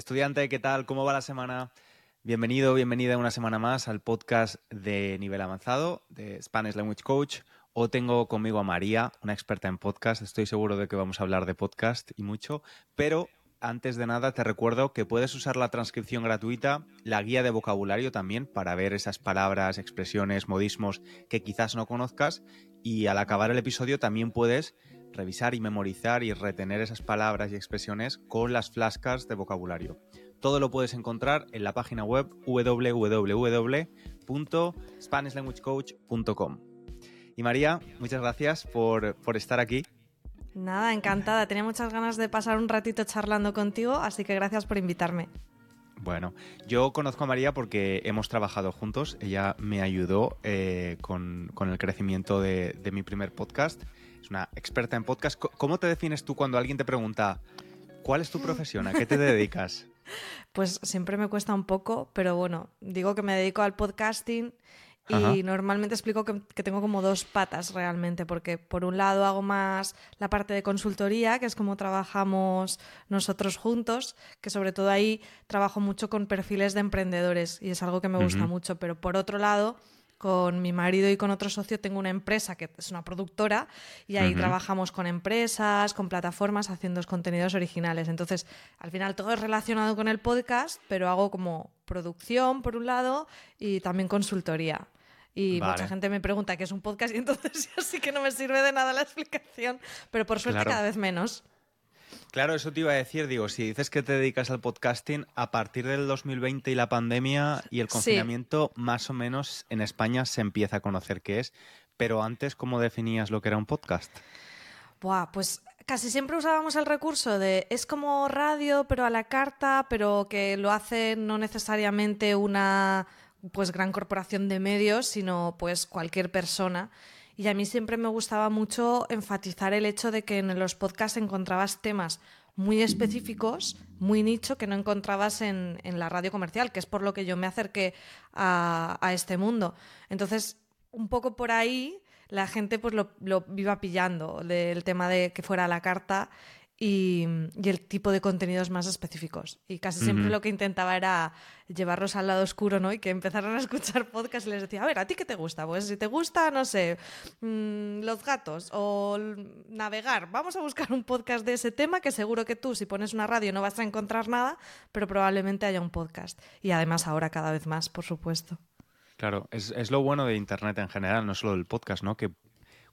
Estudiante, ¿qué tal? ¿Cómo va la semana? Bienvenido, bienvenida una semana más al podcast de nivel avanzado de Spanish Language Coach. Hoy tengo conmigo a María, una experta en podcast. Estoy seguro de que vamos a hablar de podcast y mucho, pero antes de nada te recuerdo que puedes usar la transcripción gratuita, la guía de vocabulario también para ver esas palabras, expresiones, modismos que quizás no conozcas y al acabar el episodio también puedes revisar y memorizar y retener esas palabras y expresiones con las flashcards de vocabulario. Todo lo puedes encontrar en la página web www.spanishlanguagecoach.com. Y María, muchas gracias por, por estar aquí. Nada, encantada. Tenía muchas ganas de pasar un ratito charlando contigo, así que gracias por invitarme. Bueno, yo conozco a María porque hemos trabajado juntos. Ella me ayudó eh, con, el crecimiento de, de, mi primer podcast. Es una experta en podcast. ¿Cómo te defines tú cuando alguien te pregunta cuál es tu profesión? ¿A qué te dedicas? Pues siempre me cuesta un poco, pero bueno, digo que me dedico al podcasting y normalmente explico que, tengo como dos patas realmente, porque por un lado hago más la parte de consultoría, que es como trabajamos nosotros juntos, que sobre todo ahí trabajo mucho con perfiles de emprendedores y es algo que me gusta mucho, pero por otro lado con mi marido y con otro socio tengo una empresa que es una productora y ahí trabajamos con empresas, con plataformas haciendo contenidos originales. Entonces, al final todo es relacionado con el podcast, pero hago como producción por un lado y también consultoría. Y mucha gente me pregunta qué es un podcast y entonces ya sí que no me sirve de nada la explicación, pero por suerte cada vez menos. Claro, eso te iba a decir, digo, si dices que te dedicas al podcasting, a partir del 2020 y la pandemia y el confinamiento, más o menos en España se empieza a conocer qué es, pero antes, ¿cómo definías lo que era un podcast? Buah, pues casi siempre usábamos el recurso de es como radio, pero a la carta, pero que lo hace no necesariamente una pues gran corporación de medios, sino pues cualquier persona. Y a mí siempre me gustaba mucho enfatizar el hecho de que en los podcasts encontrabas temas muy específicos, muy nicho, que no encontrabas en, la radio comercial, que es por lo que yo me acerqué a, a este mundo. Entonces, un poco por ahí la gente pues lo, lo iba pillando del tema de que fuera la carta y, el tipo de contenidos más específicos. Y casi siempre lo que intentaba era llevarlos al lado oscuro, ¿no? Y que empezaran a escuchar podcast y les decía, a ver, ¿a ti qué te gusta? Pues si te gusta, no sé, mm, los gatos o navegar, vamos a buscar un podcast de ese tema que seguro que tú, si pones una radio, no vas a encontrar nada, pero probablemente haya un podcast. Y además ahora cada vez más, por supuesto. Claro, es, es, lo bueno de Internet en general, no solo del podcast, ¿no? Que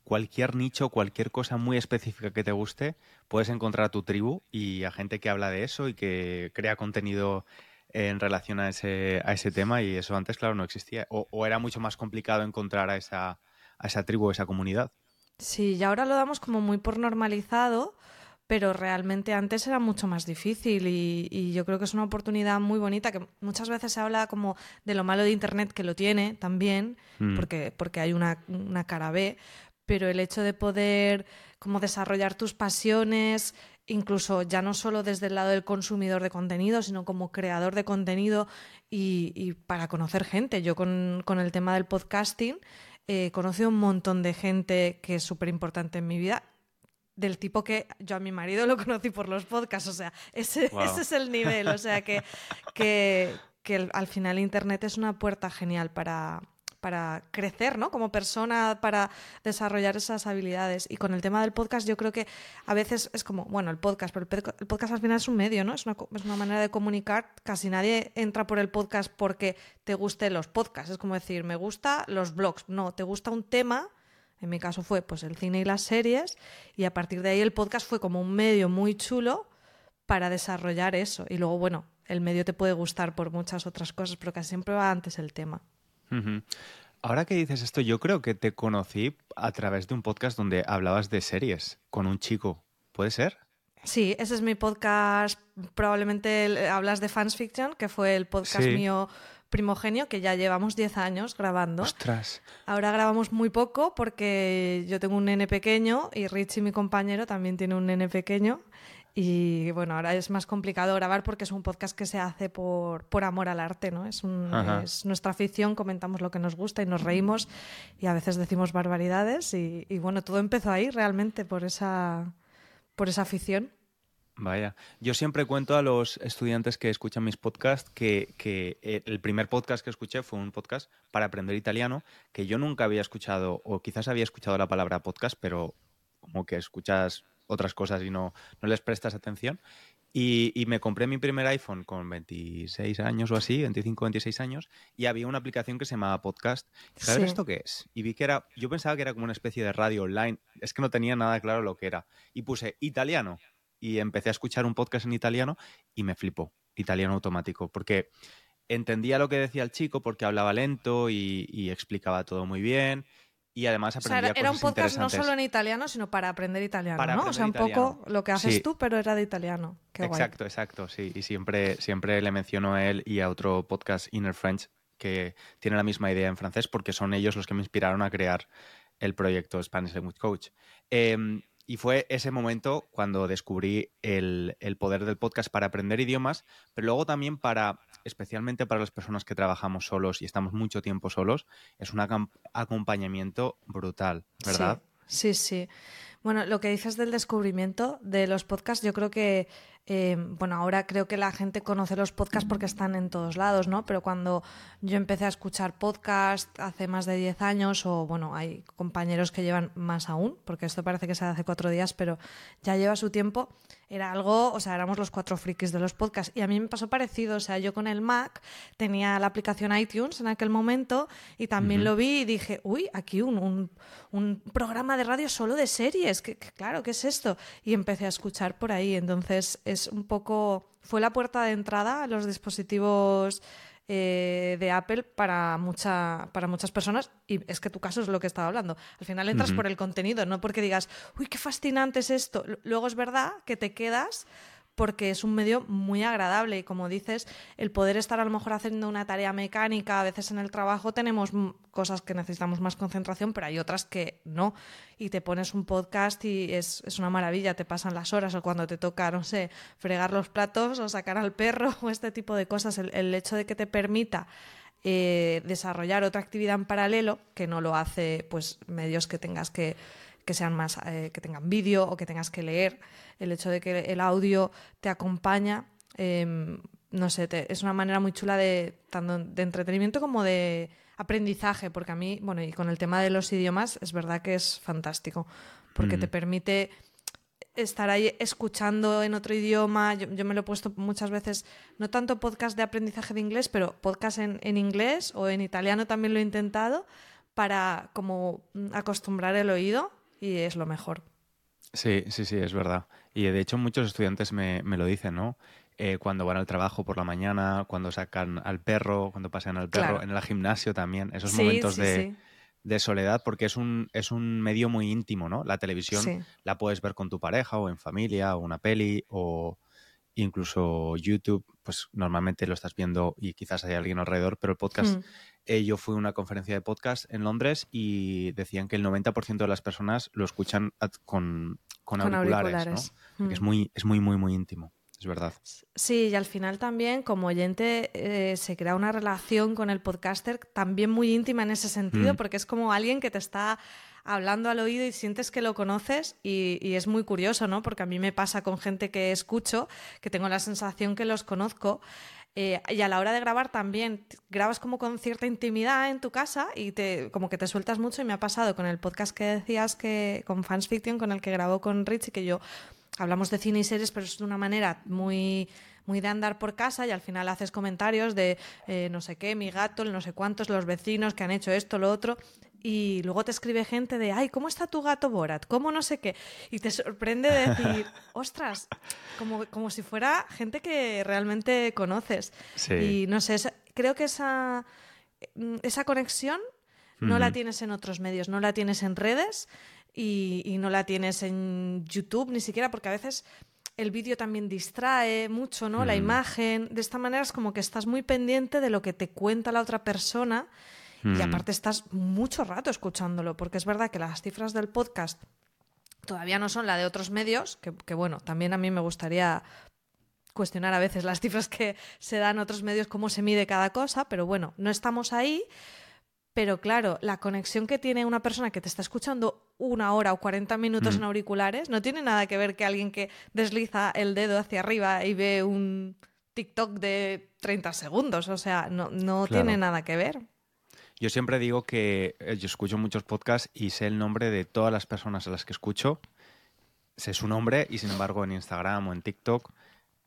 cualquier nicho, cualquier cosa muy específica que te guste, puedes encontrar a tu tribu y a gente que habla de eso y que crea contenido en relación a ese, a ese tema y eso antes, claro, no existía. O, era mucho más complicado encontrar a esa, a esa tribu, a esa comunidad. Sí, y ahora lo damos como muy por normalizado, pero realmente antes era mucho más difícil y, yo creo que es una oportunidad muy bonita que muchas veces se habla como de lo malo de Internet, que lo tiene también, mm. porque, porque hay una, una cara B, pero el hecho de poder como desarrollar tus pasiones, incluso ya no solo desde el lado del consumidor de contenido, sino como creador de contenido y, para conocer gente. Yo con, el tema del podcasting he conocido un montón de gente que es súper importante en mi vida del tipo que yo a mi marido lo conocí por los podcasts, o sea, ese, ese es el nivel, o sea, que, que, que al final Internet es una puerta genial para, para crecer, ¿no? Como persona, para desarrollar esas habilidades. Y con el tema del podcast, yo creo que a veces es como, bueno, el podcast, pero el podcast al final es un medio, ¿no? Es una, es una manera de comunicar. Casi nadie entra por el podcast porque te gusten los podcasts. Es como decir, me gusta los blogs. No, te gusta un tema. En mi caso fue pues el cine y las series. Y a partir de ahí el podcast fue como un medio muy chulo para desarrollar eso. Y luego, bueno, el medio te puede gustar por muchas otras cosas, pero casi siempre va antes el tema. Ahora que dices esto, yo creo que te conocí a través de un podcast donde hablabas de series con un chico. ¿Puede ser? Sí, ese es mi podcast. Probablemente hablas de Fans Fiction, que fue el podcast mío primogenio, que ya llevamos 10 años grabando. ¡Ostras! Ahora grabamos muy poco porque yo tengo un nene pequeño y Richie, mi compañero, también tiene un nene pequeño. Y bueno, ahora es más complicado grabar porque es un podcast que se hace por, por amor al arte, ¿no? Es, es nuestra afición, comentamos lo que nos gusta y nos reímos y a veces decimos barbaridades y, bueno, todo empezó ahí realmente por esa, por esa afición. Vaya, yo siempre cuento a los estudiantes que escuchan mis podcasts que, que, eh, el primer podcast que escuché fue un podcast para aprender italiano, que yo nunca había escuchado, o quizás había escuchado la palabra podcast, pero como que escuchas otras cosas y no, no les prestas atención. Y, y, me compré mi primer iPhone con 26 años o así, 25, 26 años, y había una aplicación que se llamaba Podcast. ¿Sabes sí. esto qué es? Y vi que era, yo pensaba que era como una especie de radio online, es que no tenía nada claro lo que era. Y puse italiano y empecé a escuchar un podcast en italiano y me flipó, italiano automático, porque entendía lo que decía el chico porque hablaba lento y, y explicaba todo muy bien y además aprendía o sea, era, un podcast no solo en italiano, sino para aprender italiano, para ¿no? Aprender o sea, un italiano. poco lo que haces sí. tú, pero era de italiano. Qué exacto, guay. exacto, sí. Y siempre, siempre le menciono a él y a otro podcast, Inner French, que tiene la misma idea en francés, porque son ellos los que me inspiraron a crear el proyecto Spanish Language Coach. Eh, y fue ese momento cuando descubrí el, el, poder del podcast para aprender idiomas, pero luego también para, especialmente para las personas que trabajamos solos y estamos mucho tiempo solos, es un acompañamiento brutal, ¿verdad? Sí, sí, sí. Bueno, lo que dices del descubrimiento de los podcasts, yo creo que eh, bueno, ahora creo que la gente conoce los podcasts porque están en todos lados, ¿no? Pero cuando yo empecé a escuchar podcasts hace más de 10 años, o bueno, hay compañeros que llevan más aún, porque esto parece que se hace cuatro días, pero ya lleva su tiempo, era algo, o sea, éramos los cuatro frikis de los podcasts. Y a mí me pasó parecido, o sea, yo con el Mac tenía la aplicación iTunes en aquel momento y también uh -huh. lo vi y dije, uy, aquí un, un, un, programa de radio solo de series, que, que, claro, ¿qué es esto? Y empecé a escuchar por ahí, entonces es un poco, fue la puerta de entrada a los dispositivos eh, de Apple para, mucha, para muchas personas y es que tu caso es lo que estaba hablando. Al final entras uh -huh. por el contenido, no porque digas, uy, qué fascinante es esto. Luego es verdad que te quedas porque es un medio muy agradable y como dices, el poder estar a lo mejor haciendo una tarea mecánica, a veces en el trabajo tenemos cosas que necesitamos más concentración, pero hay otras que no. Y te pones un podcast y es, es una maravilla, te pasan las horas o cuando te toca, no sé, fregar los platos o sacar al perro o este tipo de cosas, el, el hecho de que te permita eh, desarrollar otra actividad en paralelo, que no lo hace pues medios que tengas que que sean más eh, que tengan vídeo o que tengas que leer el hecho de que el audio te acompaña eh, no sé te, es una manera muy chula de tanto de entretenimiento como de aprendizaje porque a mí bueno y con el tema de los idiomas es verdad que es fantástico porque mm. te permite estar ahí escuchando en otro idioma. Yo, yo, me lo he puesto muchas veces, no tanto podcast de aprendizaje de inglés, pero podcast en, en, inglés o en italiano también lo he intentado para como acostumbrar el oído y es lo mejor. Sí, sí, sí, es verdad. Y de hecho muchos estudiantes me, me lo dicen, ¿no? Eh, cuando van al trabajo por la mañana, cuando sacan al perro, cuando pasean al perro, claro. en el gimnasio también, esos sí, momentos sí, de, sí. de, soledad, porque es un, es un medio muy íntimo, ¿no? La televisión la puedes ver con tu pareja o en familia o una peli o incluso YouTube, pues normalmente lo estás viendo y quizás hay alguien alrededor, pero el podcast, mm. eh, yo fui a una conferencia de podcast en Londres y decían que el 90% de las personas lo escuchan con, con, con auriculares, auriculares. ¿no? Mm. Es, muy, es muy, muy, muy íntimo. Es verdad. Sí, y al final también, como oyente, eh, se crea una relación con el podcaster también muy íntima en ese sentido, mm. porque es como alguien que te está hablando al oído y sientes que lo conoces y, es muy curioso, ¿no? Porque a mí me pasa con gente que escucho, que tengo la sensación que los conozco. Eh, y a la hora de grabar también grabas como con cierta intimidad en tu casa y te, como que te sueltas mucho y me ha pasado con el podcast que decías que con Fans Fiction con el que grabó con Richie que yo hablamos de cine y series pero es de una manera muy muy de andar por casa y al final haces comentarios de eh, no sé qué, mi gato, no sé cuántos, los vecinos que han hecho esto, lo otro y luego te escribe gente de, ay, ¿cómo está tu gato Borat? ¿Cómo no sé qué? Y te sorprende decir, ostras, como, como si fuera gente que realmente conoces. Sí. Y no sé, creo que esa, esa conexión no uh -huh. la tienes en otros medios, no la tienes en redes y, y no la tienes en YouTube ni siquiera, porque a veces el vídeo también distrae mucho, ¿no? Mm. La imagen. De esta manera es como que estás muy pendiente de lo que te cuenta la otra persona y aparte estás mucho rato escuchándolo, porque es verdad que las cifras del podcast todavía no son la de otros medios, que, que bueno, también a mí me gustaría cuestionar a veces las cifras que se dan otros medios, cómo se mide cada cosa, pero bueno, no estamos ahí. Pero claro, la conexión que tiene una persona que te está escuchando una hora o 40 minutos Mm. en auriculares, no tiene nada que ver que alguien que desliza el dedo hacia arriba y ve un TikTok de 30 segundos. O sea, no, no Claro. tiene nada que ver. Yo siempre digo que eh, yo escucho muchos podcasts y sé el nombre de todas las personas a las que escucho. Sé su nombre y sin embargo en Instagram o en TikTok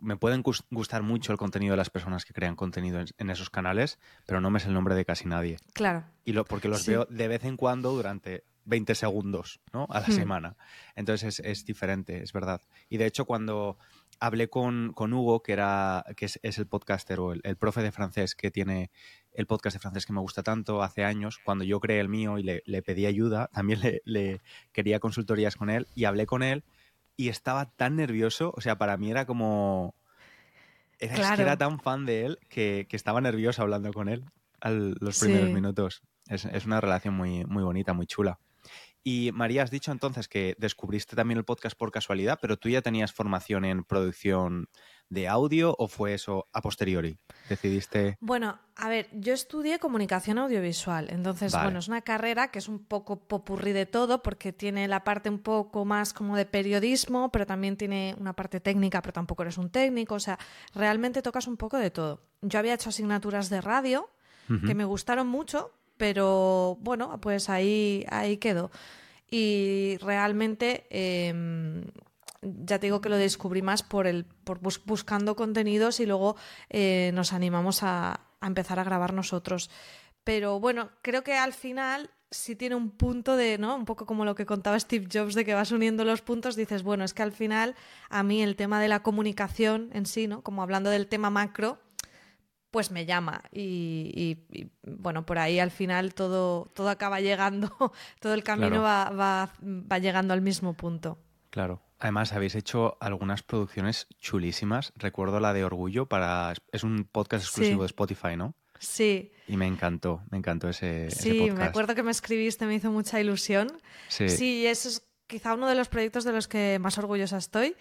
me pueden gus- gustar mucho el contenido de las personas que crean contenido en, esos canales, pero no me sé el nombre de casi nadie. Claro. Y lo, porque los Sí. veo de vez en cuando durante 20 segundos ¿no? a la Hmm. semana. Entonces es, es diferente, es verdad. Y de hecho cuando hablé con, con Hugo, que, era, que es, es el podcaster o el, el profe de francés que tiene el podcast de francés que me gusta tanto hace años, cuando yo creé el mío y le, le pedí ayuda, también le, le quería consultorías con él y hablé con él y estaba tan nervioso, o sea, para mí era como... Era, es que Claro. era tan fan de él que, que estaba nervioso hablando con él al- los Sí. primeros minutos. Es, es una relación muy, muy bonita, muy chula. Y María, has dicho entonces que descubriste también el podcast por casualidad, pero tú ya tenías formación en producción de audio o fue eso a posteriori? Decidiste... Bueno, a ver, yo estudié comunicación audiovisual, entonces, Vale. bueno, es una carrera que es un poco popurrí de todo, porque tiene la parte un poco más como de periodismo, pero también tiene una parte técnica, pero tampoco eres un técnico, o sea, realmente tocas un poco de todo. Yo había hecho asignaturas de radio, que me gustaron mucho, pero bueno, pues ahí, ahí quedó. Y realmente em, ya te digo que lo descubrí más por el por bus- buscando contenidos y luego eh, nos animamos a, a empezar a grabar nosotros. Pero bueno, creo que al final sí tiene un punto de, ¿no? Un poco como lo que contaba Steve Jobs de que vas uniendo los puntos, dices, bueno, es que al final a mí el tema de la comunicación en sí, ¿no? Como hablando del tema macro, pues me llama y, y- y, bueno, por ahí al final todo, todo acaba llegando, todo el camino Claro. va, va, va llegando al mismo punto. Claro. Además, habéis hecho algunas producciones chulísimas. Recuerdo la de Orgullo para... Es un podcast exclusivo Sí. de Spotify, ¿no? Sí, Y me encantó, me encantó ese, ese sí, podcast. me acuerdo que me escribiste, me hizo mucha ilusión. Sí. Sí, eso es quizá uno de los proyectos de los que más orgullosa estoy,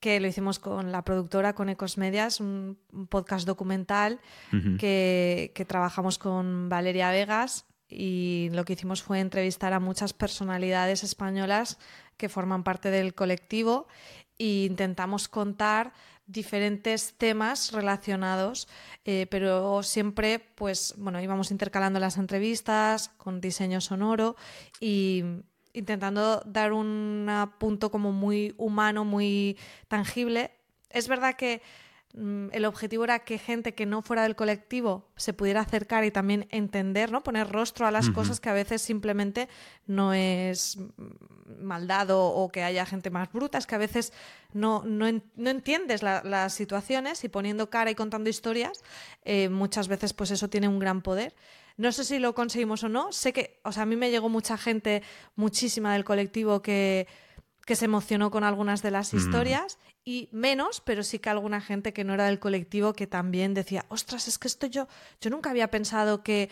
que lo hicimos con la productora, con Ecos Medias, un, un podcast documental que, que trabajamos con Valeria Vegas y lo que hicimos fue entrevistar a muchas personalidades españolas que forman parte del colectivo e intentamos contar diferentes temas relacionados, eh, pero siempre, pues, bueno, íbamos intercalando las entrevistas con diseño sonoro y intentando dar un punto como muy humano, muy tangible. Es verdad que el objetivo era que gente que no fuera del colectivo se pudiera acercar y también entender, ¿no? Poner rostro a las cosas que a veces simplemente no es mm, maldad o, que haya gente más bruta, es que a veces no, no, no entiendes la- las situaciones y poniendo cara y contando historias, eh, muchas veces pues eso tiene un gran poder. No sé si lo conseguimos o no, sé que, o sea, a mí me llegó mucha gente, muchísima del colectivo que, que se emocionó con algunas de las Mm. historias y menos, pero sí que alguna gente que no era del colectivo que también decía, ostras, es que esto yo, yo nunca había pensado que,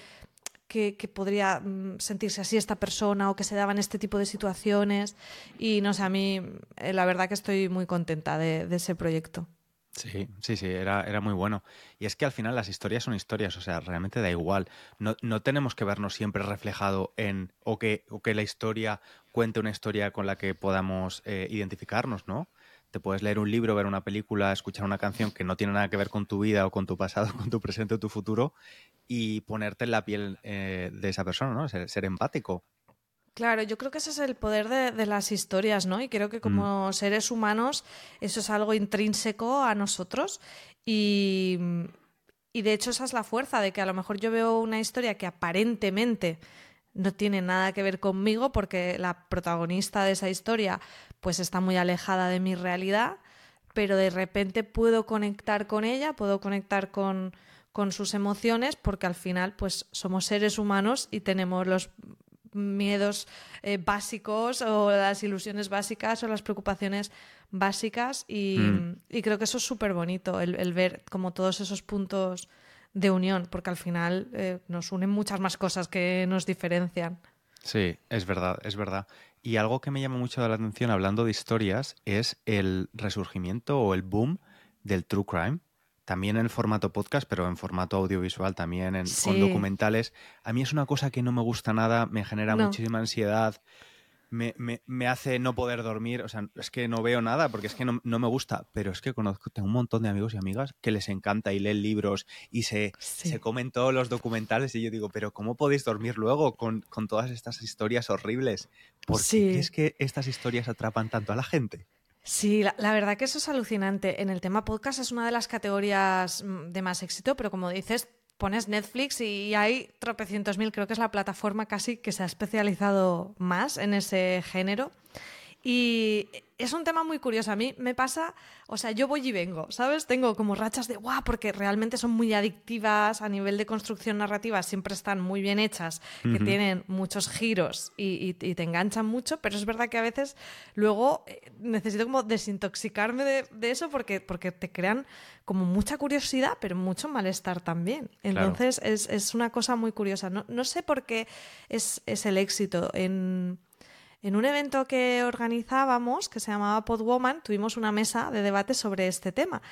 que, que podría mm, sentirse así esta persona o que se daban este tipo de situaciones y no sé, a mí eh, la verdad que estoy muy contenta de, de ese proyecto. Sí, sí, sí, era, era muy bueno. Y es que al final las historias son historias, o sea, realmente da igual. No, no tenemos que vernos siempre reflejado en, o que, o que la historia cuente una historia con la que podamos eh, identificarnos, ¿no? Te puedes leer un libro, ver una película, escuchar una canción que no tiene nada que ver con tu vida o con tu pasado, con tu presente o tu futuro y ponerte en la piel eh, de esa persona, ¿no? Ser, ser empático. Claro, yo creo que ese es el poder de, de las historias, ¿no? Y creo que como seres humanos eso es algo intrínseco a nosotros y, y de hecho esa es la fuerza de que a lo mejor yo veo una historia que aparentemente no tiene nada que ver conmigo porque la protagonista de esa historia pues está muy alejada de mi realidad, pero de repente puedo conectar con ella, puedo conectar con, con sus emociones porque al final pues somos seres humanos y tenemos los miedos eh, básicos o las ilusiones básicas o las preocupaciones básicas y, Mm. y creo que eso es súper bonito, el, el ver como todos esos puntos de unión, porque al final eh, nos unen muchas más cosas que nos diferencian. Sí, es verdad, es verdad. Y algo que me llama mucho la atención hablando de historias es el resurgimiento o el boom del true crime. También en formato podcast, pero en formato audiovisual también, en- con documentales. A mí es una cosa que no me gusta nada, me genera No. muchísima ansiedad. Me, me, hace no poder dormir. O sea, es que no veo nada porque es que no, me gusta. Pero es que conozco, tengo un montón de amigos y amigas que les encanta y leen libros y se, se comen todos los documentales. Y yo digo, pero ¿cómo podéis dormir luego con, todas estas historias horribles? ¿Por qué es que estas historias atrapan tanto a la gente? Sí, la, la, verdad que eso es alucinante. En el tema podcast es una de las categorías mm, de más éxito, pero como dices, pones Netflix y hay tropecientos mil, creo que es la plataforma casi que se ha especializado más en ese género. Y es un tema muy curioso. A mí me pasa, o sea, yo voy y vengo, ¿sabes? Tengo como rachas de guau, porque realmente son muy adictivas a nivel de construcción narrativa, siempre están muy bien hechas, que tienen muchos giros y, te enganchan mucho, pero es verdad que a veces luego eh, necesito como desintoxicarme de, eso porque, porque te crean como mucha curiosidad, pero mucho malestar también. Entonces es, una cosa muy curiosa. No, no sé por qué es, es el éxito en en un evento que organizábamos, que se llamaba Podwoman, tuvimos una mesa de debate sobre este tema.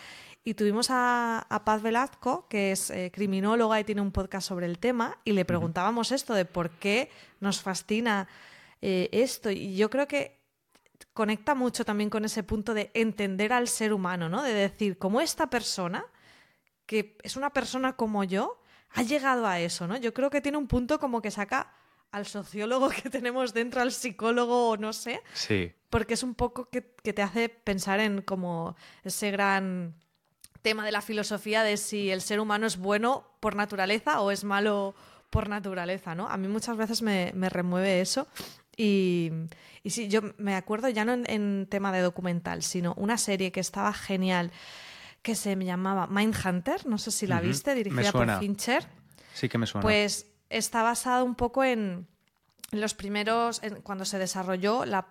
Y tuvimos a, Paz Velazco, que es eh, criminóloga y tiene un podcast sobre el tema, y le preguntábamos esto de por qué nos fascina eh, esto. Y yo creo que conecta mucho también con ese punto de entender al ser humano, ¿no? De decir, cómo esta persona, que es una persona como yo, ha llegado a eso, ¿no? Yo creo que tiene un punto como que saca al sociólogo que tenemos dentro, al psicólogo o no sé. Sí. Porque es un poco que, te hace pensar en como ese gran tema de la filosofía de si el ser humano es bueno por naturaleza o es malo por naturaleza, ¿no? A mí muchas veces me, remueve eso. Y, y, sí, yo me acuerdo ya no en, tema de documental, sino una serie que estaba genial que se llamaba Mindhunter, no sé si la viste, dirigida por Fincher. Sí que me suena. Pues está basado un poco en, los primeros, cuando se desarrolló la,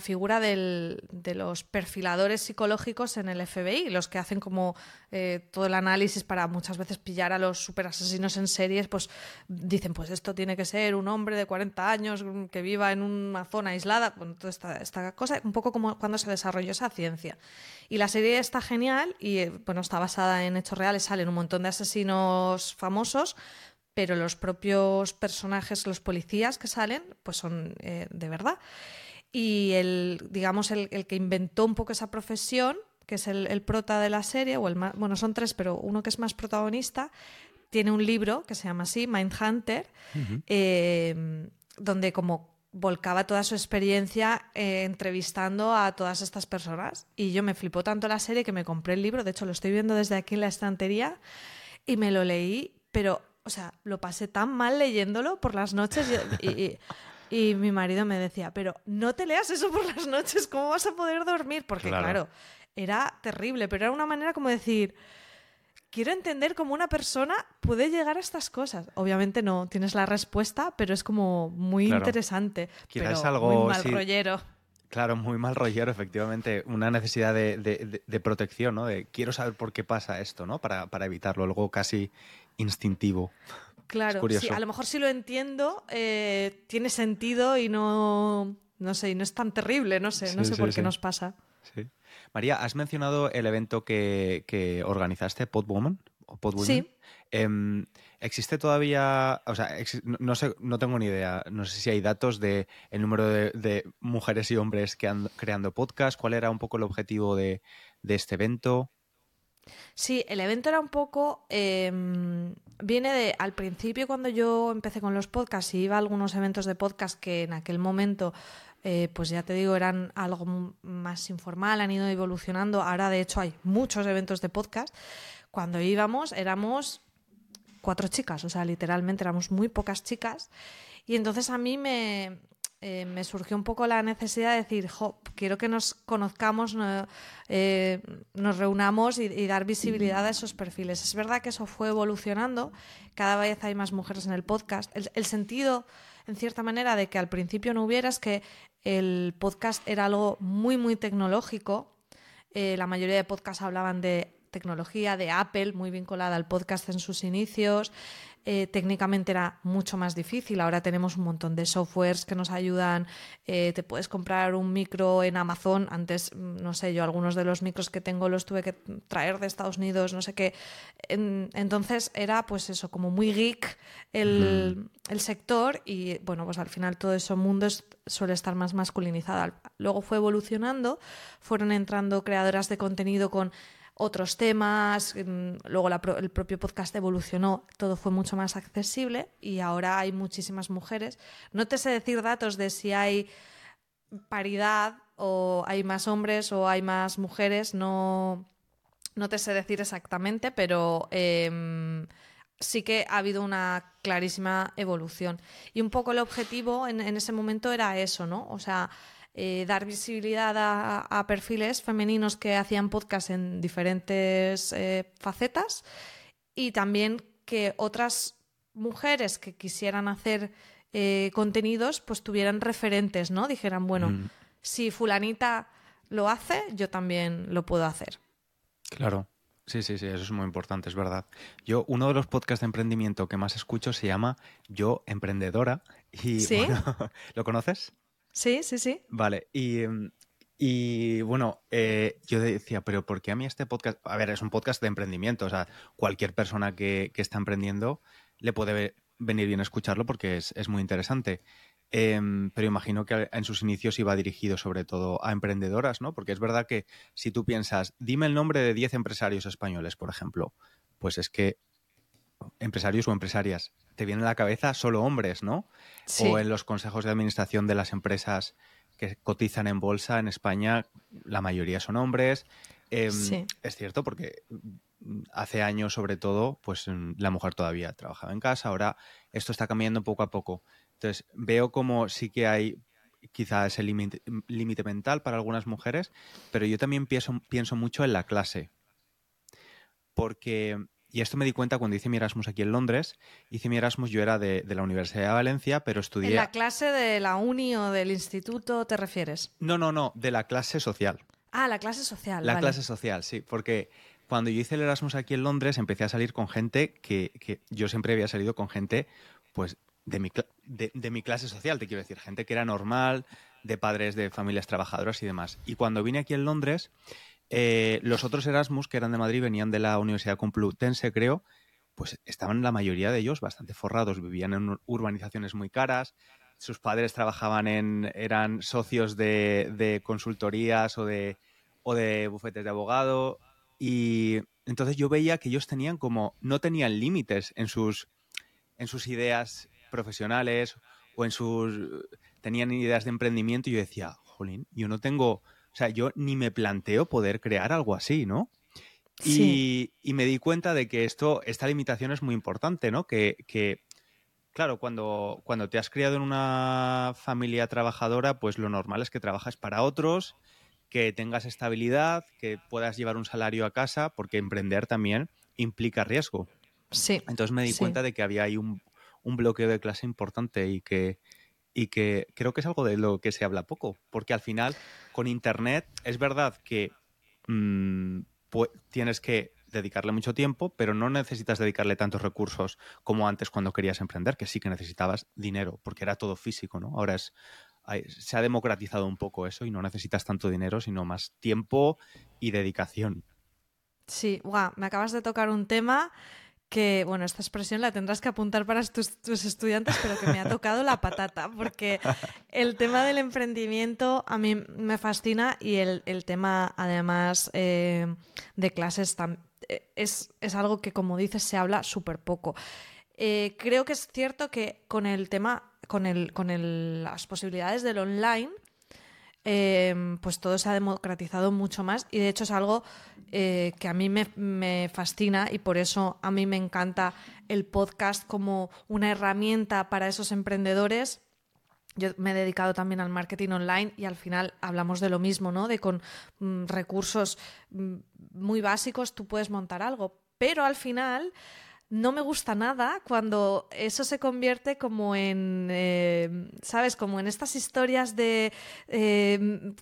figura de los perfiladores psicológicos en el FBI, los que hacen como eh, todo el análisis para muchas veces pillar a los superasesinos en series, pues dicen, pues esto tiene que ser un hombre de 40 años que viva en una zona aislada, bueno, toda esta, esta cosa, un poco como cuando se desarrolló esa ciencia. Y la serie está genial y, eh, bueno, está basada en hechos reales, salen un montón de asesinos famosos, pero los propios personajes, los policías que salen, pues son eh, de verdad. Y el, digamos, el, que inventó un poco esa profesión, que es el, prota de la serie, o el bueno, son tres, pero uno que es más protagonista, tiene un libro que se llama así, Mindhunter, eh, donde como volcaba toda su experiencia eh, entrevistando a todas estas personas. Y yo me flipó tanto la serie que me compré el libro, de hecho lo estoy viendo desde aquí en la estantería, y me lo leí, pero o sea, lo pasé tan mal leyéndolo por las noches y, mi marido me decía, pero no te leas eso por las noches, ¿cómo vas a poder dormir? Porque claro. era terrible, pero era una manera como decir, quiero entender cómo una persona puede llegar a estas cosas. Obviamente no tienes la respuesta, pero es como muy interesante. pero algo muy mal rollero. Claro, muy mal rollero, efectivamente. Una necesidad de, protección, ¿no? De quiero saber por qué pasa esto, ¿no? Para, para evitarlo. Luego casi instintivo. Claro, sí, a lo mejor si lo entiendo, eh, tiene sentido y no, no sé, y no es tan terrible, no sé, no sé por qué nos pasa. María, has mencionado el evento que, que organizaste, Podwoman. Sí. Em, ¿Existe todavía, o sea, no, sé, no tengo ni idea, no sé si hay datos de el número de, mujeres y hombres que han creando podcast, cuál era un poco el objetivo de, de este evento? Sí, el evento era un poco. Em, viene de. Al principio, cuando yo empecé con los podcasts y iba a algunos eventos de podcast que en aquel momento. Eh, pues ya te digo, eran algo más informal, han ido evolucionando. Ahora, de hecho, hay muchos eventos de podcast. Cuando íbamos, éramos cuatro chicas, o sea, literalmente éramos muy pocas chicas. Y entonces a mí me, eh, me surgió un poco la necesidad de decir, quiero que nos conozcamos, eh, nos reunamos y, dar visibilidad a esos perfiles. Es verdad que eso fue evolucionando, cada vez hay más mujeres en el podcast. El, sentido, en cierta manera, de que al principio no hubiera es que el podcast era algo muy, muy tecnológico. Eh, la mayoría de podcasts hablaban de tecnología, de Apple, muy vinculada al podcast en sus inicios. Eh, técnicamente era mucho más difícil. Ahora tenemos un montón de softwares que nos ayudan. Eh, te puedes comprar un micro en Amazon. Antes, mm, no sé, yo algunos de los micros que tengo los tuve que traer de Estados Unidos, no sé qué. entonces era pues eso, como muy geek el, el, sector y bueno, pues al final todo ese mundo suele estar más masculinizado. Luego fue evolucionando, fueron entrando creadoras de contenido con otros temas, mm, luego el propio podcast evolucionó, todo fue mucho más accesible y ahora hay muchísimas mujeres. No te sé decir datos de si hay paridad o hay más hombres o hay más mujeres, no, no te sé decir exactamente, pero em, sí que ha habido una clarísima evolución. Y un poco el objetivo en, en ese momento era eso, ¿no? O sea, eh, dar visibilidad a, perfiles femeninos que hacían podcast en diferentes eh, facetas y también que otras mujeres que quisieran hacer eh, contenidos pues tuvieran referentes, ¿no? Dijeran, bueno, mm. si fulanita lo hace, yo también lo puedo hacer. Claro. Sí, sí, sí, eso es muy importante, es verdad. Yo, uno de los podcasts de emprendimiento que más escucho se llama Yo Emprendedora. Y, ¿Sí? ¿Lo conoces? Sí, sí, sí. Vale, y, y bueno, eh, yo decía, pero ¿por qué a mí este podcast? A ver, es un podcast de emprendimiento, o sea, cualquier persona que, está emprendiendo le puede venir bien escucharlo porque es, muy interesante. Em, pero imagino que en sus inicios iba dirigido sobre todo a emprendedoras, ¿no? Porque es verdad que si tú piensas, dime el nombre de 10 empresarios españoles, por ejemplo, pues es que empresarios o empresarias, te vienen a la cabeza solo hombres, ¿no? O en los consejos de administración de las empresas que cotizan en bolsa en España, la mayoría son hombres. Em, es cierto, porque hace años, sobre todo, pues mm, la mujer todavía trabajaba en casa. Ahora esto está cambiando poco a poco. Entonces, veo como sí que hay quizá ese límite mental para algunas mujeres, pero yo también pienso, pienso mucho en la clase. Porque y esto me di cuenta cuando hice mi Erasmus aquí en Londres. Hice mi Erasmus, yo era de, la Universidad de Valencia, pero estudié... ¿En la clase de la uni o del instituto te refieres? No, no, no, de la clase social. Ah, la clase social. La clase social, sí, porque cuando yo hice el Erasmus aquí en Londres empecé a salir con gente que, que yo siempre había salido con gente, pues, de mi, de, de mi clase social, te quiero decir, gente que era normal, de padres de familias trabajadoras y demás. Y cuando vine aquí en Londres eh, los otros Erasmus que eran de Madrid venían de la Universidad Complutense, creo, pues estaban la mayoría de ellos bastante forrados, vivían en urbanizaciones muy caras, sus padres trabajaban en, eran socios de, consultorías o de, o de bufetes de abogado y entonces yo veía que ellos tenían como, no tenían límites en sus, en sus ideas profesionales o en sus, tenían ideas de emprendimiento y yo decía, jolín, yo no tengo o sea, yo ni me planteo poder crear algo así, ¿no? Y, me di cuenta de que esto, esta limitación es muy importante, ¿no? Que, claro, cuando, cuando te has criado en una familia trabajadora, pues lo normal es que trabajes para otros, que tengas estabilidad, que puedas llevar un salario a casa, porque emprender también implica riesgo. Sí. Entonces me di cuenta de que había ahí un, un bloqueo de clase importante y que, y que creo que es algo de lo que se habla poco, porque al final con Internet es verdad que mm, tienes que dedicarle mucho tiempo, pero no necesitas dedicarle tantos recursos como antes cuando querías emprender, que sí que necesitabas dinero, porque era todo físico, ¿no? Ahora es, se ha democratizado un poco eso y no necesitas tanto dinero, sino más tiempo y dedicación. Sí, me acabas de tocar un tema que, bueno, esta expresión la tendrás que apuntar para tus, estudiantes, pero que me ha tocado la patata, porque el tema del emprendimiento a mí me fascina y el, tema, además, eh, de clases eh, es, es, algo que, como dices, se habla súper poco. Eh, creo que es cierto que con el tema, con, el, con el, las posibilidades del online, Em, pues todo se ha democratizado mucho más y de hecho es algo eh, que a mí me, fascina y por eso a mí me encanta el podcast como una herramienta para esos emprendedores. Yo me he dedicado también al marketing online y al final hablamos de lo mismo, ¿no? De con mm, recursos mm, muy básicos tú puedes montar algo, pero al final no me gusta nada cuando eso se convierte como en, eh, ¿sabes? Como en estas historias de... Eh,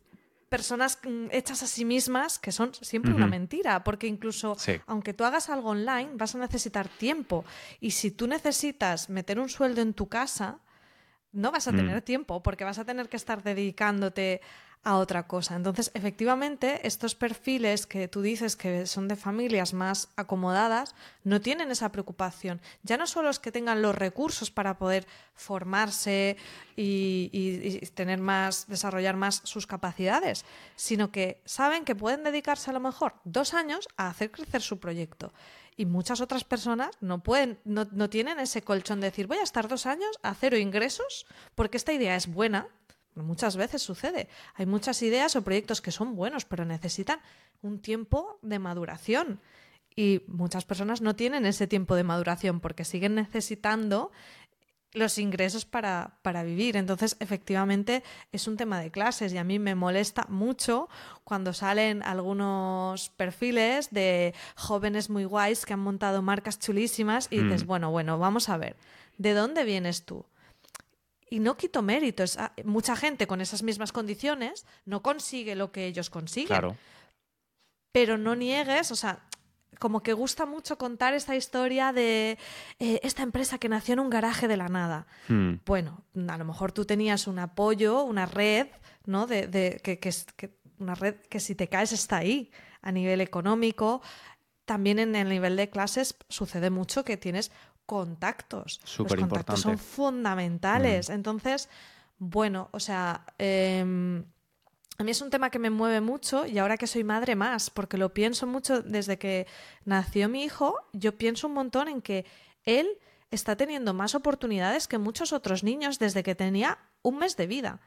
personas mm, hechas a sí mismas que son siempre una mentira, porque incluso aunque tú hagas algo online, vas a necesitar tiempo. Y si tú necesitas meter un sueldo en tu casa, no vas a tener mm. tiempo, porque vas a tener que estar dedicándote a otra cosa. Entonces, efectivamente, estos perfiles que tú dices que son de familias más acomodadas no tienen esa preocupación. Ya no solo es que tengan los recursos para poder formarse y, tener más, desarrollar más sus capacidades, sino que saben que pueden dedicarse a lo mejor dos años a hacer crecer su proyecto. Y muchas otras personas no pueden, no, no tienen ese colchón de decir voy a estar dos años a cero ingresos porque esta idea es buena, Muchas veces sucede. Hay muchas ideas o proyectos que son buenos, pero necesitan un tiempo de maduración. Y muchas personas no tienen ese tiempo de maduración porque siguen necesitando los ingresos para, para, vivir. Entonces, efectivamente, es un tema de clases y a mí me molesta mucho cuando salen algunos perfiles de jóvenes muy guays que han montado marcas chulísimas y dices, mm. bueno, bueno, vamos a ver, ¿de dónde vienes tú? Y no quito méritos. Ah, mucha gente con esas mismas condiciones no consigue lo que ellos consiguen. Claro. Pero no niegues, o sea, como que gusta mucho contar esta historia de eh, esta empresa que nació en un garaje de la nada. Hmm. Bueno, a lo mejor tú tenías un apoyo, una red, ¿no? De, que, que, una red que si te caes está ahí a nivel económico. También en el nivel de clases sucede mucho que tienes contactos. Los contactos son fundamentales. Mm. Entonces, bueno, o sea, em, a mí es un tema que me mueve mucho y ahora que soy madre más, porque lo pienso mucho desde que nació mi hijo, yo pienso un montón en que él está teniendo más oportunidades que muchos otros niños desde que tenía un mes de vida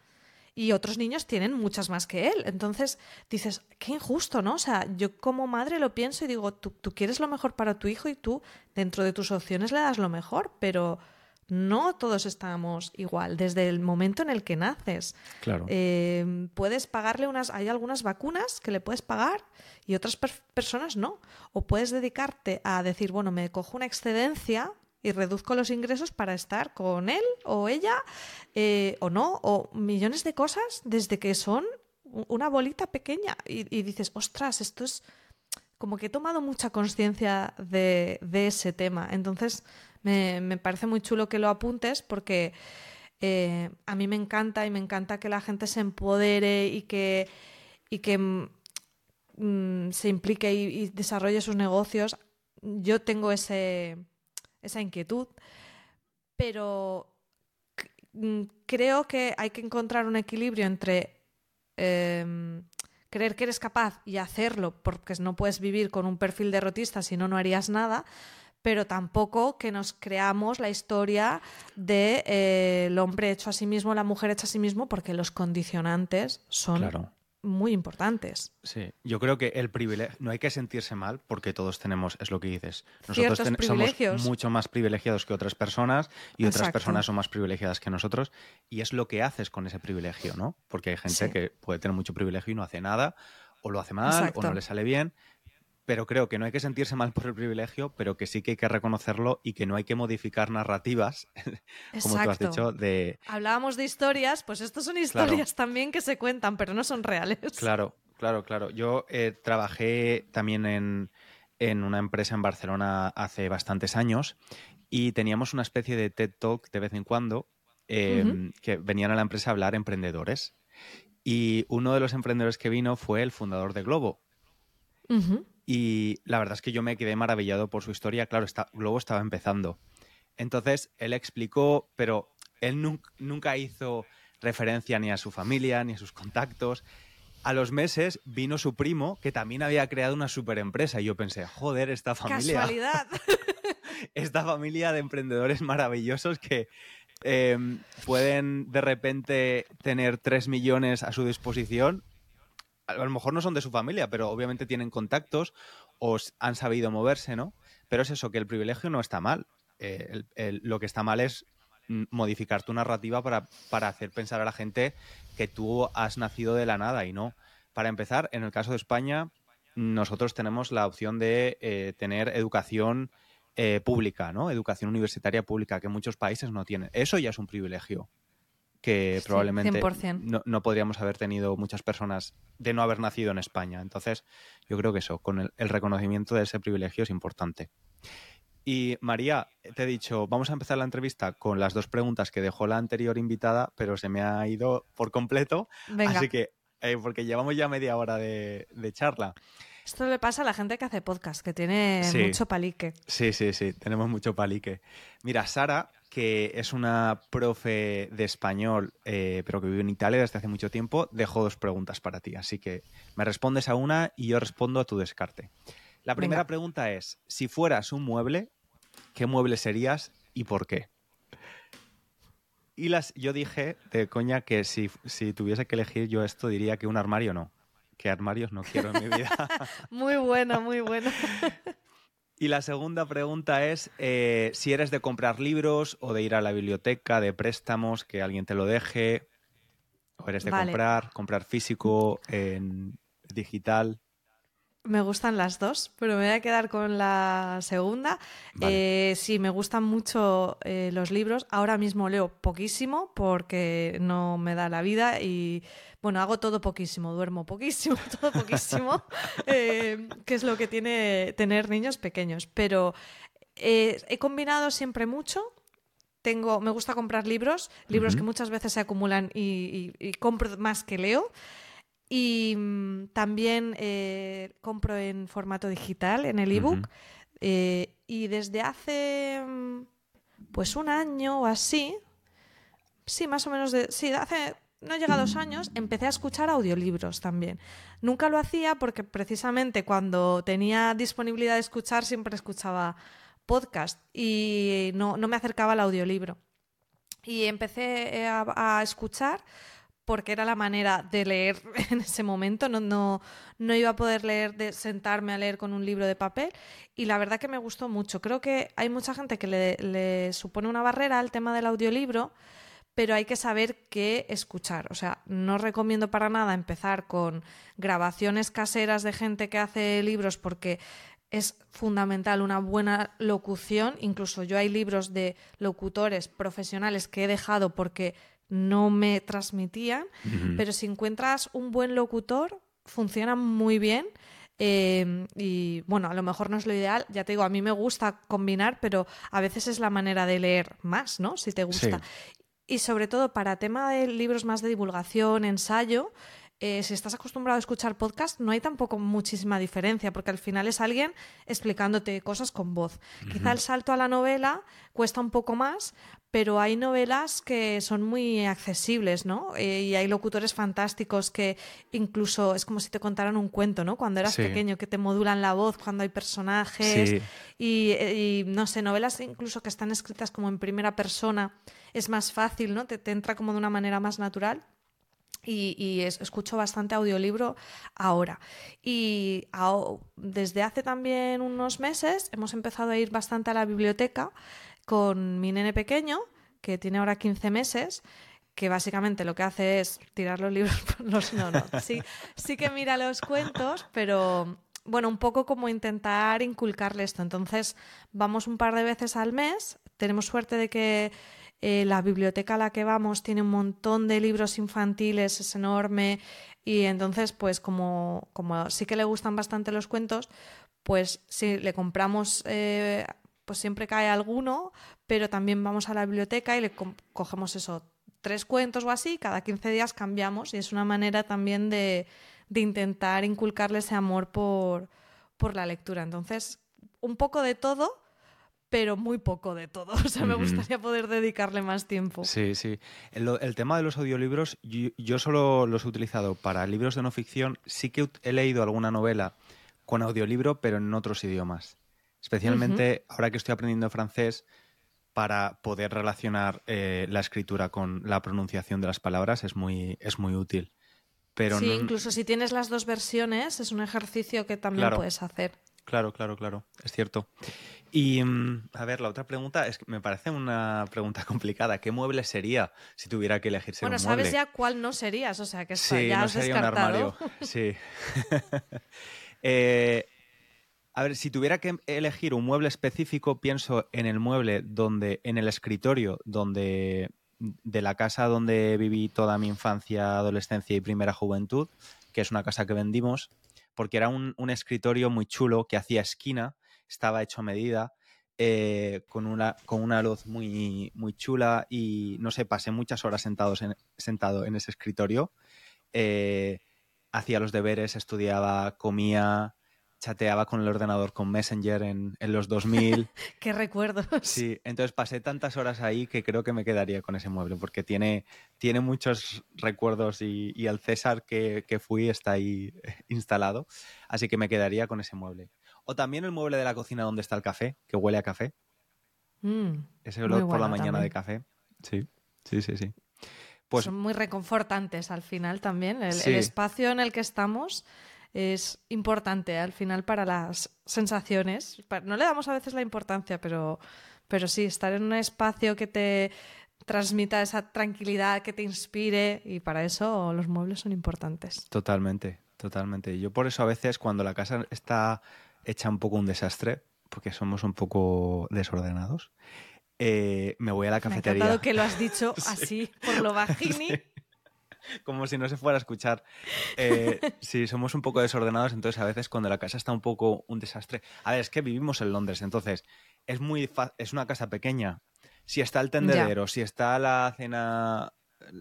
y otros niños tienen muchas más que él. Entonces dices, qué injusto, ¿no? O sea, yo como madre lo pienso y digo, tú, quieres lo mejor para tu hijo y tú dentro de tus opciones le das lo mejor, pero no todos estamos igual desde el momento en el que naces. Claro. Eh, puedes pagarle unas, hay algunas vacunas que le puedes pagar y otras personas no. O puedes dedicarte a decir, bueno, me cojo una excedencia y reduzco los ingresos para estar con él o ella eh, o no, o millones de cosas desde que son una bolita pequeña y, dices, ostras, esto es como que he tomado mucha conciencia de, ese tema. Entonces, me, parece muy chulo que lo apuntes porque eh, a mí me encanta y me encanta que la gente se empodere y que, y que mm, se implique y desarrolle sus negocios. Yo tengo ese esa inquietud, pero mm, creo que hay que encontrar un equilibrio entre em, creer que eres capaz y hacerlo, porque no puedes vivir con un perfil derrotista, si no, no harías nada, pero tampoco que nos creamos la historia del de, eh, hombre hecho a sí mismo, la mujer hecha a sí mismo, porque los condicionantes son muy importantes. Sí, yo creo que el privilegio, no hay que sentirse mal porque todos tenemos, es lo que dices, nosotros somos mucho más privilegiados que otras personas y otras personas son más privilegiadas que nosotros y es lo que haces con ese privilegio, ¿no? Porque hay gente que puede tener mucho privilegio y no hace nada o lo hace mal o no le sale bien pero creo que no hay que sentirse mal por el privilegio, pero que sí que hay que reconocerlo y que no hay que modificar narrativas, como tú has dicho, de... Hablábamos de historias, pues estas son historias también que se cuentan, pero no son reales. Claro, claro, claro. Yo eh, trabajé también en, una empresa en Barcelona hace bastantes años y teníamos una especie de TED Talk de vez en cuando em, que venían a la empresa a hablar emprendedores. Y uno de los emprendedores que vino fue el fundador de Globo. Y la verdad es que yo me quedé maravillado por su historia. Claro, está, Globo estaba empezando. Entonces, él explicó, pero él nunca hizo referencia ni a su familia, ni a sus contactos. A los meses vino su primo, que también había creado una super empresa. Y yo pensé, joder, esta familia. Casualidad. esta familia de emprendedores maravillosos que em, pueden de repente tener 3 millones a su disposición a lo mejor no son de su familia, pero obviamente tienen contactos o han sabido moverse, ¿no? Pero es eso, que el privilegio no está mal. Eh, lo que está mal es modificar tu narrativa para, para, hacer pensar a la gente que tú has nacido de la nada y no. Para empezar, en el caso de España, nosotros tenemos la opción de eh, tener educación eh, pública, ¿no? Educación universitaria pública, que muchos países no tienen. Eso ya es un privilegio. Que probablemente no, no, podríamos haber tenido muchas personas de no haber nacido en España. Entonces, yo creo que eso, con el, reconocimiento de ese privilegio es importante. Y María, te he dicho, vamos a empezar la entrevista con las dos preguntas que dejó la anterior invitada, pero se me ha ido por completo. Así que, eh, porque llevamos ya media hora de, charla. Esto le pasa a la gente que hace podcast, que tiene mucho palique. Sí, sí, sí, tenemos mucho palique. Mira, Sara que es una profe de español, eh, pero que vive en Italia desde hace mucho tiempo, dejo dos preguntas para ti. Así que me respondes a una y yo respondo a tu descarte. La primera pregunta es, si fueras un mueble, ¿qué mueble serías y por qué? Y las, yo dije de coña que si, si tuviese que elegir yo esto, diría que un armario no. Que armarios no quiero en mi vida. muy bueno, muy bueno. Y la segunda pregunta es eh, si eres de comprar libros o de ir a la biblioteca, de préstamos, que alguien te lo deje, o eres de comprar, comprar físico, en digital. Me gustan las dos, pero me voy a quedar con la segunda. Eh, sí, me gustan mucho eh, los libros. Ahora mismo leo poquísimo porque no me da la vida y bueno, hago todo poquísimo, duermo poquísimo, todo poquísimo, eh, que es lo que tiene tener niños pequeños. Pero he combinado siempre mucho tengo, me gusta comprar libros, libros que muchas veces se acumulan y, compro más que leo. Y mm, también eh, compro en formato digital, en el ebook. Eh, y desde hace mm, pues un año o así, sí, más o menos de. Sí, hace. No llega a dos años, empecé a escuchar audiolibros también. Nunca lo hacía porque precisamente cuando tenía disponibilidad de escuchar siempre escuchaba podcast y no, me acercaba al audiolibro. Y empecé a escuchar porque era la manera de leer en ese momento, no, no, no, iba a poder leer, de sentarme a leer con un libro de papel y la verdad que me gustó mucho. Creo que hay mucha gente que le, supone una barrera al tema del audiolibro, pero hay que saber qué escuchar. O sea, no recomiendo para nada empezar con grabaciones caseras de gente que hace libros porque es fundamental una buena locución. Incluso yo hay libros de locutores profesionales que he dejado porque no me transmitían, pero si encuentras un buen locutor, funciona muy bien. Eh, y bueno, a lo mejor no es lo ideal, ya te digo, a mí me gusta combinar, pero a veces es la manera de leer más, ¿no? Si te gusta. Y sobre todo para tema de libros más de divulgación, ensayo, eh, si estás acostumbrado a escuchar podcast, no hay tampoco muchísima diferencia, porque al final es alguien explicándote cosas con voz. Quizá el salto a la novela cuesta un poco más, pero hay novelas que son muy accesibles, ¿no? Eh, y hay locutores fantásticos que incluso es como si te contaran un cuento, ¿no? Cuando eras pequeño, que te modulan la voz cuando hay personajes. Y, y, no sé, novelas incluso que están escritas como en primera persona, es más fácil, ¿no? Te, te entra como de una manera más natural y, escucho bastante audiolibro ahora. Y desde hace también unos meses hemos empezado a ir bastante a la biblioteca con mi nene pequeño, que tiene ahora 15 meses, que básicamente lo que hace es tirar los libros por los... No, no, sí, sí que mira los cuentos, pero bueno, un poco como intentar inculcarle esto. Entonces, vamos un par de veces al mes, tenemos suerte de que eh, la biblioteca a la que vamos tiene un montón de libros infantiles, es enorme. Y entonces, pues como, como sí que le gustan bastante los cuentos, pues si le compramos, eh, pues siempre cae alguno, pero también vamos a la biblioteca y le cogemos eso, tres cuentos o así, cada 15 días cambiamos y es una manera también de, de intentar inculcarle ese amor por, por la lectura. Entonces, un poco de todo, pero muy poco de todo. O sea, me gustaría poder dedicarle más tiempo. Sí, sí. El, tema de los audiolibros, yo, solo los he utilizado para libros de no ficción. Sí que he leído alguna novela con audiolibro, pero en otros idiomas. Especialmente ahora que estoy aprendiendo francés, para poder relacionar eh, la escritura con la pronunciación de las palabras es muy, es muy útil. Pero sí, incluso si tienes las dos versiones, es un ejercicio que también puedes hacer. Claro, claro, claro, es cierto. Y mm, a ver, la otra pregunta es que me parece una pregunta complicada. ¿Qué mueble sería si tuviera que elegir bueno, un mueble? Bueno, sabes ya cuál no serías, o sea que sí, ya no sería un armario. Sí. Eh, a ver, si tuviera que elegir un mueble específico, pienso en el mueble donde, en el escritorio donde de la casa donde viví toda mi infancia, adolescencia y primera juventud, que es una casa que vendimos, porque era un, un escritorio muy chulo que hacía esquina, estaba hecho a medida, eh, con, una, con una luz muy, muy chula y no sé, pasé muchas horas sentados en, sentado en ese escritorio. Eh, hacía los deberes, estudiaba, comía, chateaba con el ordenador con Messenger en, en los 2000. Qué recuerdos. Sí, entonces pasé tantas horas ahí que creo que me quedaría con ese mueble porque tiene, tiene muchos recuerdos y, y el César que, que fui está ahí instalado, así que me quedaría con ese mueble. O también el mueble de la cocina donde está el café, que huele a café. Mm, Ese olor por la mañana de café. Sí, sí, sí, sí. Pues Son muy reconfortantes al final también. El, espacio en el que estamos es importante al final para las sensaciones. No le damos a veces la importancia, pero, pero sí, estar en un espacio que te transmita esa tranquilidad, que te inspire, y para eso los muebles son importantes. Totalmente, totalmente. Yo por eso a veces cuando la casa está hecha un poco un desastre, porque somos un poco desordenados, eh, me voy a la Me ha cafetería. que lo has dicho así, por lo bajini. Sí. Como si no se fuera a escuchar. Eh, sí, somos un poco desordenados, entonces a veces cuando la casa está un poco un desastre. A ver, es que vivimos en Londres, entonces es muy es una casa pequeña. Si está el tendedero, si está la cena,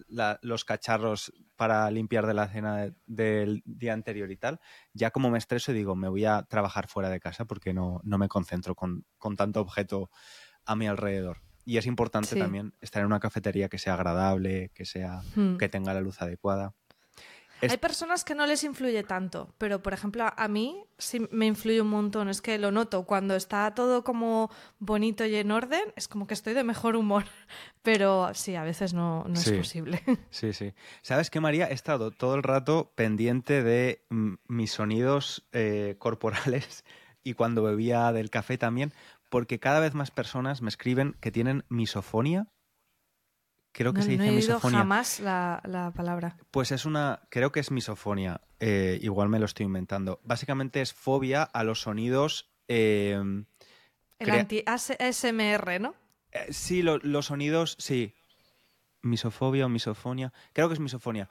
la- los cacharros para limpiar de la cena de- del día anterior y tal, ya como me estreso digo, me voy a trabajar fuera de casa porque no, no me concentro con, con tanto objeto a mi alrededor. Y es importante Sí. también estar en una cafetería que sea agradable, que sea Hmm. que tenga la luz adecuada. Es- Hay personas que no les influye tanto, pero por ejemplo a mí sí me influye un montón. Es que lo noto cuando está todo como bonito y en orden, es como que estoy de mejor humor. Pero sí, a veces no, no Sí. es posible. Sí, sí. ¿Sabes qué, María? He estado todo el rato pendiente de mm, mis sonidos eh, corporales y cuando bebía del café también, porque cada vez más personas me escriben que tienen misofonia. Creo que no, se no dice he oído misofonia. jamás la, la palabra. Pues es una, creo que es misofonia, eh, igual me lo estoy inventando. Básicamente es fobia a los sonidos... eh, El anti-ASMR, ¿no? Eh, sí, lo- los sonidos, sí. Misofobia o misofonia. Creo que es misofonia.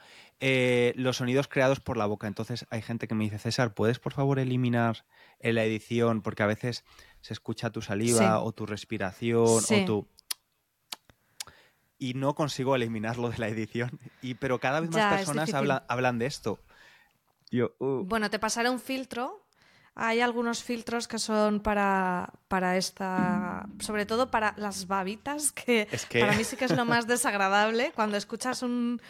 Los sonidos creados por la boca. Entonces hay gente que me dice, César, ¿puedes por favor eliminar en la edición? Porque a veces se escucha tu saliva Sí. o tu respiración Sí. o tu... Y no consigo eliminarlo de la edición. Y, pero cada vez más Ya, personas hablan, hablan de esto. Yo, uh, Bueno, te pasaré un filtro. Hay algunos filtros que son para, para esta. Sobre todo para las babitas, que, Es que- para mí sí que es lo más desagradable. Cuando escuchas un.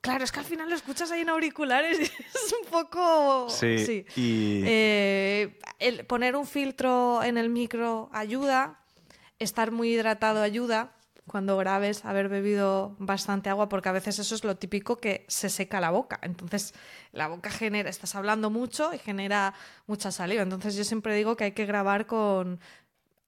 Claro, es que al final lo escuchas ahí en auriculares y es un poco. sí. Y... Eh, el poner un filtro en el micro ayuda, estar muy hidratado ayuda cuando grabes, haber bebido bastante agua, porque a veces eso es lo típico que se seca la boca. Entonces, la boca genera, estás hablando mucho y genera mucha saliva. Entonces, yo siempre digo que hay que grabar con.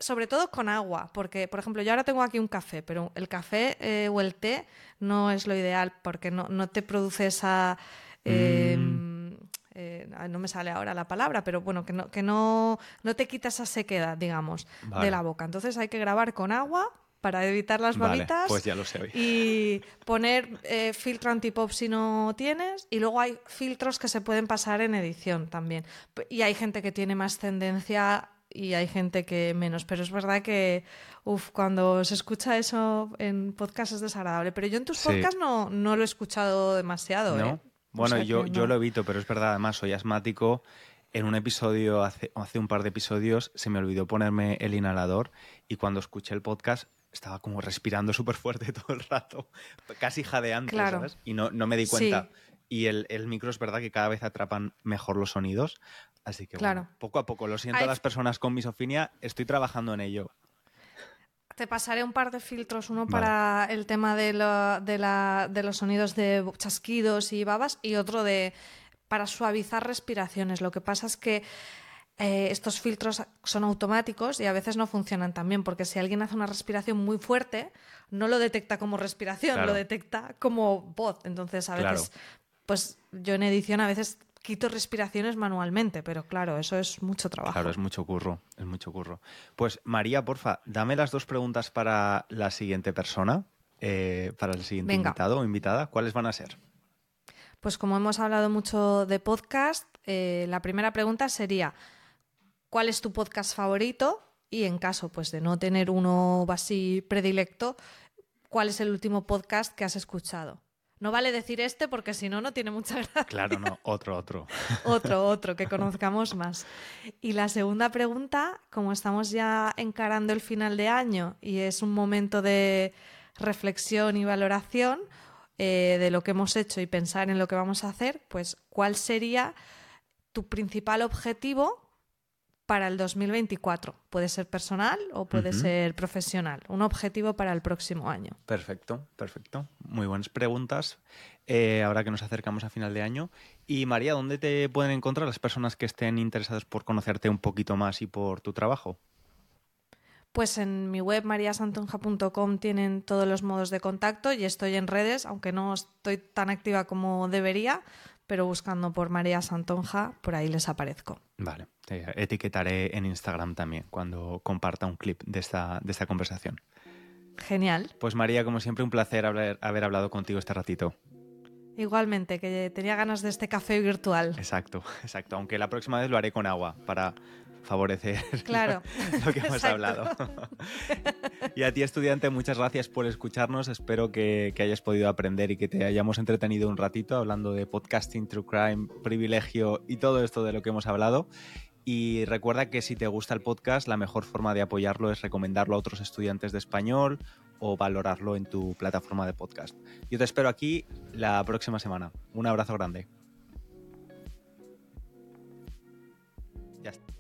Sobre todo con agua, porque, por ejemplo, yo ahora tengo aquí un café, pero el café eh, o el té no es lo ideal porque no, no te produce esa. eh, eh, no me sale ahora la palabra, pero bueno, que no, que no, no te quita esa sequedad, digamos, Vale. de la boca. Entonces hay que grabar con agua para evitar las Vale, babitas. pues ya lo sé hoy. Y poner eh, filtro antipop si no tienes. Y luego hay filtros que se pueden pasar en edición también. Y hay gente que tiene más tendencia y hay gente que menos. Pero es verdad que uf, cuando se escucha eso en podcast es desagradable. Pero yo en tus Sí. podcasts no, no lo he escuchado demasiado. ¿No? ¿eh? O Bueno, sea yo, yo lo evito, pero es verdad, además soy asmático. En un episodio, hace, hace un par de episodios, se me olvidó ponerme el inhalador y cuando escuché el podcast estaba como respirando súper fuerte todo el rato, casi jadeante, Claro. ¿sabes? Y no, no me di Sí. Y el, el micro es verdad que cada vez atrapan mejor los sonidos, así que bueno, poco a poco, lo siento a las personas con misofinia, estoy trabajando en ello. Te pasaré un par de filtros, uno Vale. para el tema de, lo- de, la- de los sonidos de chasquidos y babas y otro de para suavizar respiraciones. Lo que pasa es que eh, estos filtros son automáticos y a veces no funcionan tan bien, porque si alguien hace una respiración muy fuerte, no lo detecta como respiración, Claro. lo detecta como voz. Entonces, a Claro. Pues yo en edición a veces quito respiraciones manualmente, pero claro, eso es mucho trabajo. Claro, es mucho curro, es mucho curro. Pues María, porfa, dame las dos preguntas para la siguiente persona. eh, para el siguiente invitado o invitada. ¿Cuáles van a ser? Pues como hemos hablado mucho de podcast, eh, la primera pregunta sería, ¿cuál es tu podcast favorito? Y en caso pues, de no tener uno así predilecto, ¿cuál es el último podcast que has escuchado? No vale decir este porque si no, no tiene mucha gracia. Claro, no, otro, otro. otro, otro, que conozcamos más. Y la segunda pregunta, como estamos ya encarando el final de año y es un momento de reflexión y valoración eh, de lo que hemos hecho y pensar en lo que vamos a hacer, pues ¿cuál sería tu principal objetivo para el 2024. Puede ser personal o puede ser profesional. Un objetivo para el próximo año. Perfecto, perfecto. Muy buenas preguntas. Eh, ahora que nos acercamos a final de año. Y María, ¿dónde te pueden encontrar las personas que estén interesadas por conocerte un poquito más y por tu trabajo? Pues en mi web mariasantonja.com tienen todos los modos de contacto y estoy en redes, aunque no estoy tan activa como debería, pero buscando por María Santonja, por ahí les aparezco. Vale, te etiquetaré en Instagram también cuando comparta un clip de esta, de esta conversación. Genial. Pues María, como siempre, un placer haber, haber hablado contigo este ratito. Igualmente, que tenía ganas de este café virtual. Exacto, exacto. Aunque la próxima vez lo haré con agua para favorecer claro. lo, que hemos hablado. y a ti, estudiante, muchas gracias por escucharnos. Espero que, que, hayas podido aprender y que te hayamos entretenido un ratito hablando de podcasting, true crime, privilegio y todo esto de lo que hemos hablado. Y recuerda que si te gusta el podcast, la mejor forma de apoyarlo es recomendarlo a otros estudiantes de español o valorarlo en tu plataforma de podcast. Yo te espero aquí la próxima semana. Un abrazo grande. Ya está.